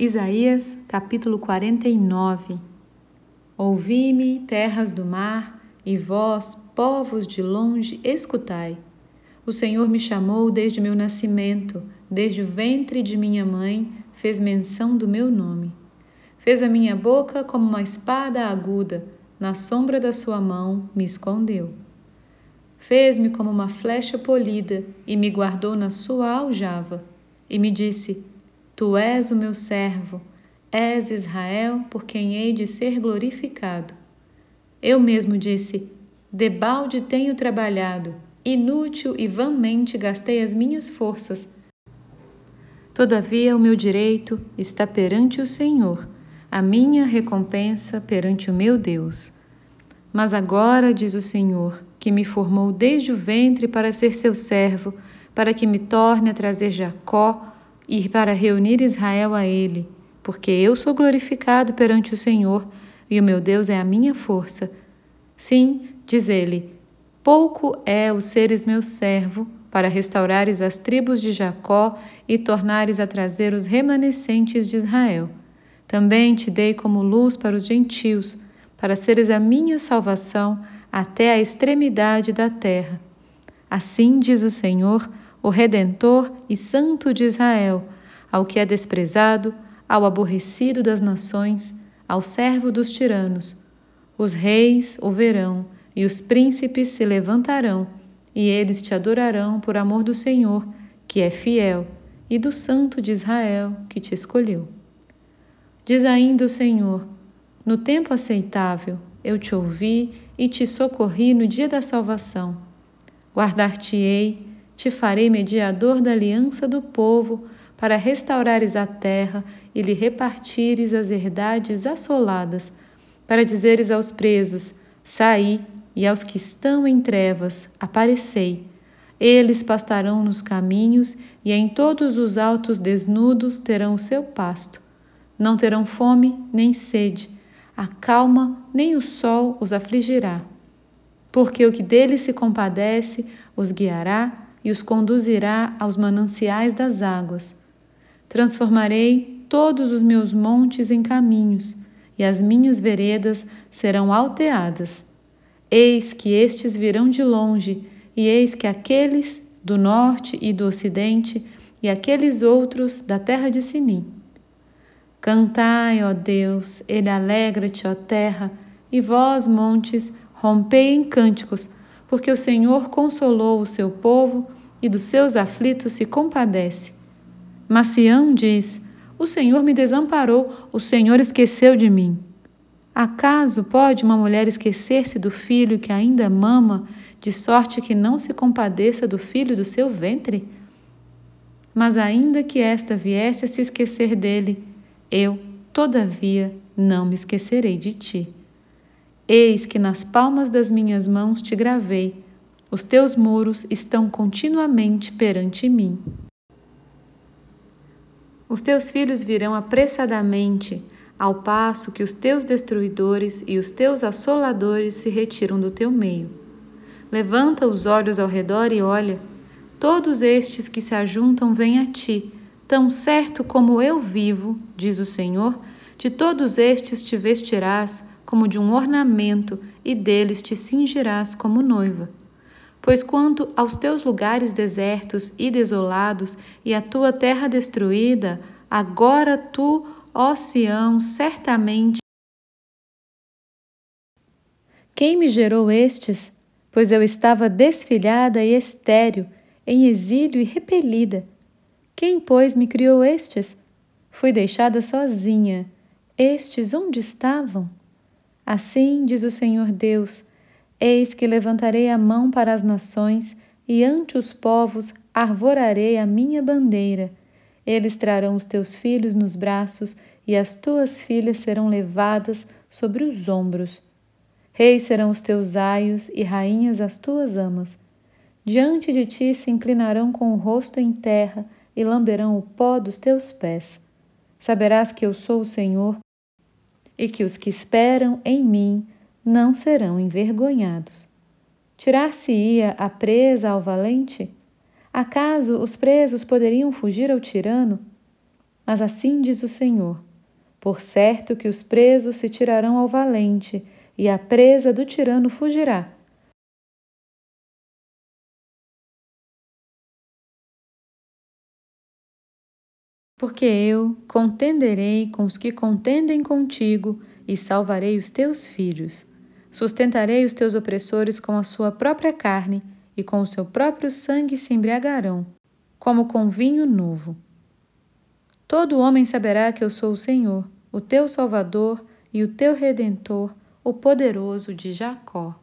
Isaías capítulo 49 Ouvi-me, terras do mar, e vós, povos de longe, escutai. O Senhor me chamou desde meu nascimento, desde o ventre de minha mãe, fez menção do meu nome. Fez a minha boca como uma espada aguda, na sombra da sua mão me escondeu. Fez-me como uma flecha polida e me guardou na sua aljava, e me disse: Tu és o meu servo, és Israel por quem hei de ser glorificado. Eu mesmo disse: Debalde tenho trabalhado, inútil e vãmente gastei as minhas forças. Todavia o meu direito está perante o Senhor, a minha recompensa perante o meu Deus. Mas agora, diz o Senhor, que me formou desde o ventre para ser seu servo, para que me torne a trazer Jacó e para reunir Israel a ele, porque eu sou glorificado perante o Senhor e o meu Deus é a minha força. Sim, diz ele, pouco é o seres meu servo para restaurares as tribos de Jacó e tornares a trazer os remanescentes de Israel. Também te dei como luz para os gentios, para seres a minha salvação até a extremidade da terra. Assim diz o Senhor, o Redentor e Santo de Israel, ao que é desprezado, ao aborrecido das nações, ao servo dos tiranos. Os reis o verão e os príncipes se levantarão, e eles te adorarão por amor do Senhor, que é fiel, e do Santo de Israel, que te escolheu. Diz ainda o Senhor: No tempo aceitável eu te ouvi e te socorri no dia da salvação. Guardar-te-ei te farei mediador da aliança do povo, para restaurares a terra e lhe repartires as herdades assoladas, para dizeres aos presos: Saí, e aos que estão em trevas: Aparecei. Eles pastarão nos caminhos e em todos os altos desnudos terão o seu pasto. Não terão fome nem sede, a calma nem o sol os afligirá. Porque o que deles se compadece os guiará e os conduzirá aos mananciais das águas. Transformarei todos os meus montes em caminhos, e as minhas veredas serão alteadas. Eis que estes virão de longe, e eis que aqueles do norte e do ocidente, e aqueles outros da terra de Sinim. Cantai, ó Deus, ele alegra-te, ó terra, e vós, montes, rompei em cânticos, porque o Senhor consolou o seu povo e dos seus aflitos se compadece. Mas Sião diz: O Senhor me desamparou, o Senhor esqueceu de mim. Acaso pode uma mulher esquecer-se do filho que ainda mama, de sorte que não se compadeça do filho do seu ventre? Mas ainda que esta viesse a se esquecer dele, eu, todavia, não me esquecerei de ti. Eis que nas palmas das minhas mãos te gravei, os teus muros estão continuamente perante mim. Os teus filhos virão apressadamente, ao passo que os teus destruidores e os teus assoladores se retiram do teu meio. Levanta os olhos ao redor e olha, todos estes que se ajuntam vêm a ti, tão certo como eu vivo, diz o Senhor, de todos estes te vestirás como de um ornamento, e deles te cingirás como noiva. Pois quanto aos teus lugares desertos e desolados e a tua terra destruída, agora tu, ó Sião, certamente. Quem me gerou estes? Pois eu estava desfilhada e estéril, em exílio e repelida. Quem, pois, me criou estes? Fui deixada sozinha. Estes onde estavam? Assim diz o Senhor Deus: Eis que levantarei a mão para as nações e ante os povos arvorarei a minha bandeira. Eles trarão os teus filhos nos braços e as tuas filhas serão levadas sobre os ombros. Reis serão os teus aios e rainhas as tuas amas. Diante de ti se inclinarão com o rosto em terra e lamberão o pó dos teus pés. Saberás que eu sou o Senhor e que os que esperam em mim não serão envergonhados. Tirar-se-ia a presa ao valente? Acaso os presos poderiam fugir ao tirano? Mas assim diz o Senhor: Por certo que os presos se tirarão ao valente, e a presa do tirano fugirá. Porque eu contenderei com os que contendem contigo e salvarei os teus filhos. Sustentarei os teus opressores com a sua própria carne e com o seu próprio sangue se embriagarão, como com vinho novo. Todo homem saberá que eu sou o Senhor, o teu Salvador e o teu Redentor, o poderoso de Jacó.